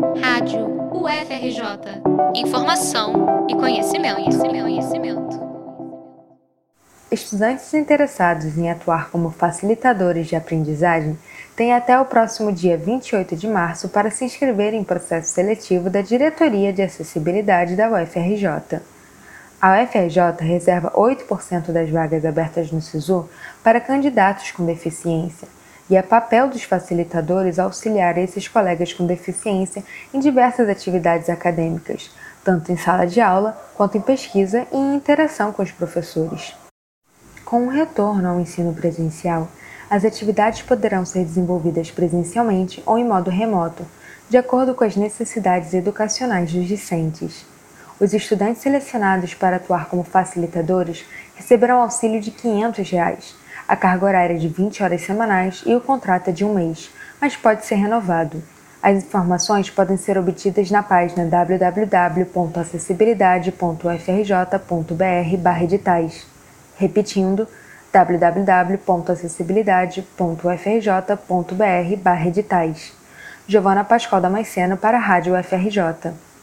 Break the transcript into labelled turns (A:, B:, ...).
A: Rádio UFRJ. Informação e conhecimento, conhecimento, conhecimento.
B: Estudantes interessados em atuar como facilitadores de aprendizagem têm até o próximo dia 28 de março para se inscrever em processo seletivo da Diretoria de Acessibilidade da UFRJ. A UFRJ reserva 8% das vagas abertas no SISU para candidatos com deficiência, e é papel dos facilitadores auxiliar esses colegas com deficiência em diversas atividades acadêmicas, tanto em sala de aula quanto em pesquisa e em interação com os professores. Com o retorno ao ensino presencial, as atividades poderão ser desenvolvidas presencialmente ou em modo remoto, de acordo com as necessidades educacionais dos discentes. Os estudantes selecionados para atuar como facilitadores receberão auxílio de 500 reais, a carga horária de 20 horas semanais e o contrato é de um mês, mas pode ser renovado. As informações podem ser obtidas na página www.acessibilidade.ufrj.br/editais. Repetindo, www.acessibilidade.ufrj.br/editais. Giovana Pascoal Damasceno para a Rádio UFRJ.